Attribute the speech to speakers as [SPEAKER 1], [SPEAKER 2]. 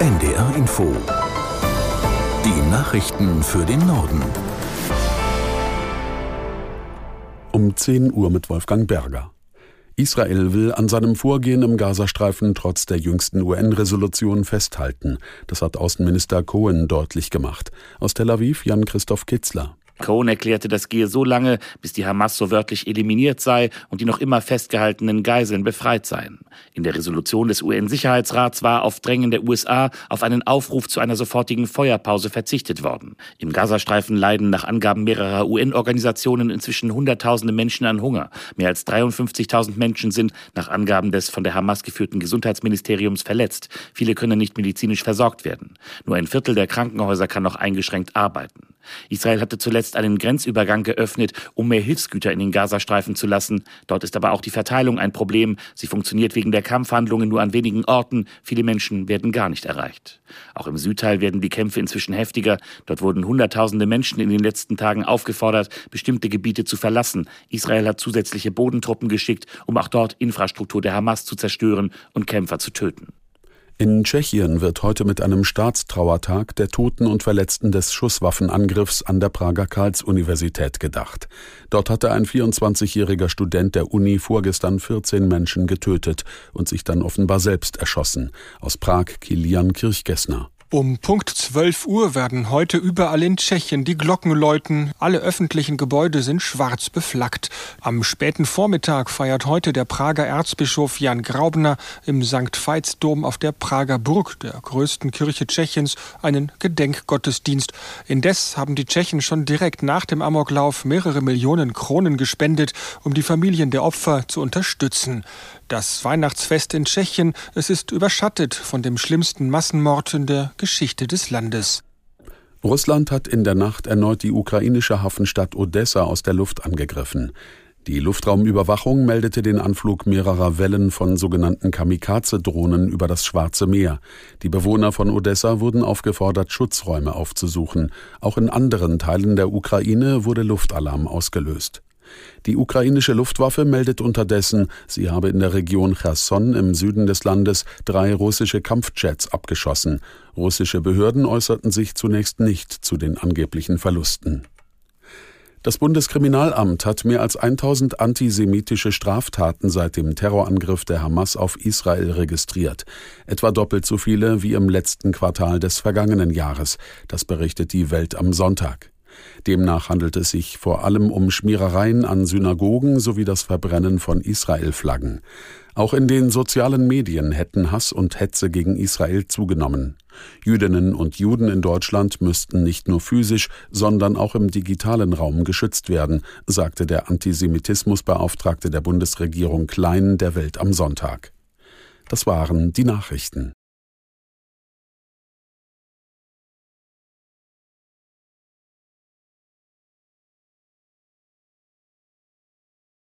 [SPEAKER 1] NDR Info. Die Nachrichten für den Norden.
[SPEAKER 2] Um 10 Uhr mit Wolfgang Berger. Israel will an seinem Vorgehen im Gazastreifen trotz der jüngsten UN-Resolution festhalten. Das hat Außenminister Cohen deutlich gemacht. Aus Tel Aviv Jan-Christoph Kitzler.
[SPEAKER 3] Cohen erklärte, das gehe so lange, bis die Hamas so wörtlich eliminiert sei und die noch immer festgehaltenen Geiseln befreit seien. In der Resolution des UN-Sicherheitsrats war auf Drängen der USA auf einen Aufruf zu einer sofortigen Feuerpause verzichtet worden. Im Gazastreifen leiden nach Angaben mehrerer UN-Organisationen inzwischen Hunderttausende Menschen an Hunger. Mehr als 53.000 Menschen sind nach Angaben des von der Hamas geführten Gesundheitsministeriums verletzt. Viele können nicht medizinisch versorgt werden. Nur ein Viertel der Krankenhäuser kann noch eingeschränkt arbeiten. Israel hatte zuletzt einen Grenzübergang geöffnet, um mehr Hilfsgüter in den Gazastreifen zu lassen. Dort ist aber auch die Verteilung ein Problem. Sie funktioniert wegen der Kampfhandlungen nur an wenigen Orten. Viele Menschen werden gar nicht erreicht. Auch im Südteil werden die Kämpfe inzwischen heftiger. Dort wurden Hunderttausende Menschen in den letzten Tagen aufgefordert, bestimmte Gebiete zu verlassen. Israel hat zusätzliche Bodentruppen geschickt, um auch dort Infrastruktur der Hamas zu zerstören und Kämpfer zu töten.
[SPEAKER 2] In Tschechien wird heute mit einem Staatstrauertag der Toten und Verletzten des Schusswaffenangriffs an der Prager Karls-Universität gedacht. Dort hatte ein 24-jähriger Student der Uni vorgestern 14 Menschen getötet und sich dann offenbar selbst erschossen. Aus Prag Kilian Kirchgessner.
[SPEAKER 4] Um Punkt 12 Uhr werden heute überall in Tschechien die Glocken läuten. Alle öffentlichen Gebäude sind schwarz beflaggt. Am späten Vormittag feiert heute der Prager Erzbischof Jan Graubner im St. Veitsdom auf der Prager Burg, der größten Kirche Tschechiens, einen Gedenkgottesdienst. Indes haben die Tschechen schon direkt nach dem Amoklauf mehrere Millionen Kronen gespendet, um die Familien der Opfer zu unterstützen. Das Weihnachtsfest in Tschechien, es ist überschattet von dem schlimmsten Massenmord in der Geschichte des Landes.
[SPEAKER 2] Russland hat in der Nacht erneut die ukrainische Hafenstadt Odessa aus der Luft angegriffen. Die Luftraumüberwachung meldete den Anflug mehrerer Wellen von sogenannten Kamikaze-Drohnen über das Schwarze Meer. Die Bewohner von Odessa wurden aufgefordert, Schutzräume aufzusuchen. Auch in anderen Teilen der Ukraine wurde Luftalarm ausgelöst. Die ukrainische Luftwaffe meldet unterdessen, sie habe in der Region Cherson im Süden des Landes drei russische Kampfjets abgeschossen. Russische Behörden äußerten sich zunächst nicht zu den angeblichen Verlusten. Das Bundeskriminalamt hat mehr als 1000 antisemitische Straftaten seit dem Terrorangriff der Hamas auf Israel registriert. Etwa doppelt so viele wie im letzten Quartal des vergangenen Jahres. Das berichtet die Welt am Sonntag. Demnach handelt es sich vor allem um Schmierereien an Synagogen sowie das Verbrennen von Israel-Flaggen. Auch in den sozialen Medien hätten Hass und Hetze gegen Israel zugenommen. Jüdinnen und Juden in Deutschland müssten nicht nur physisch, sondern auch im digitalen Raum geschützt werden, sagte der Antisemitismusbeauftragte der Bundesregierung Klein der Welt am Sonntag. Das waren die Nachrichten.